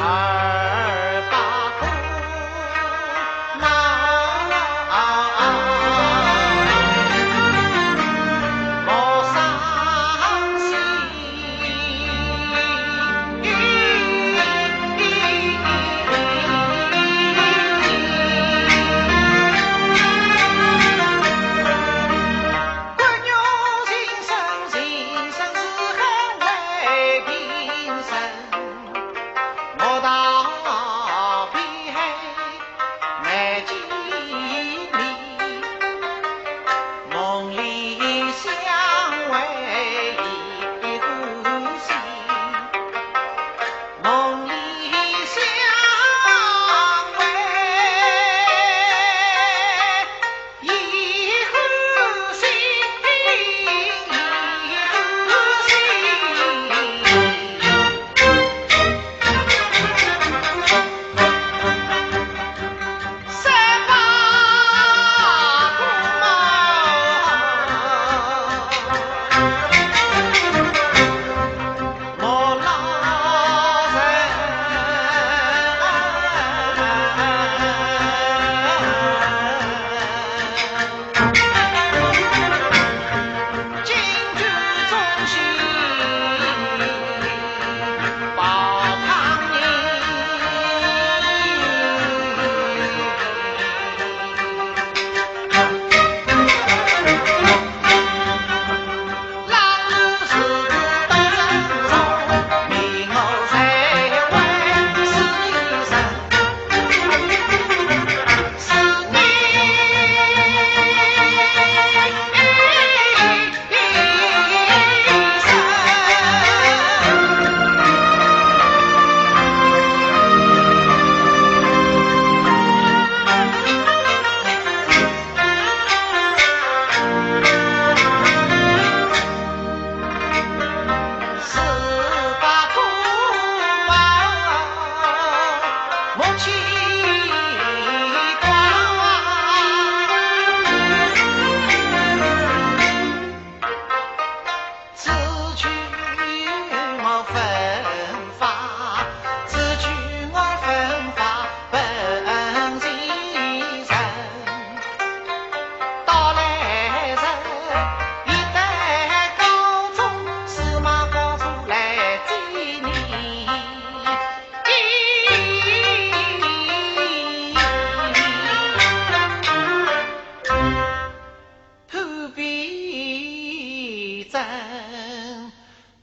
Ah.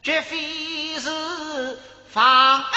绝非是放。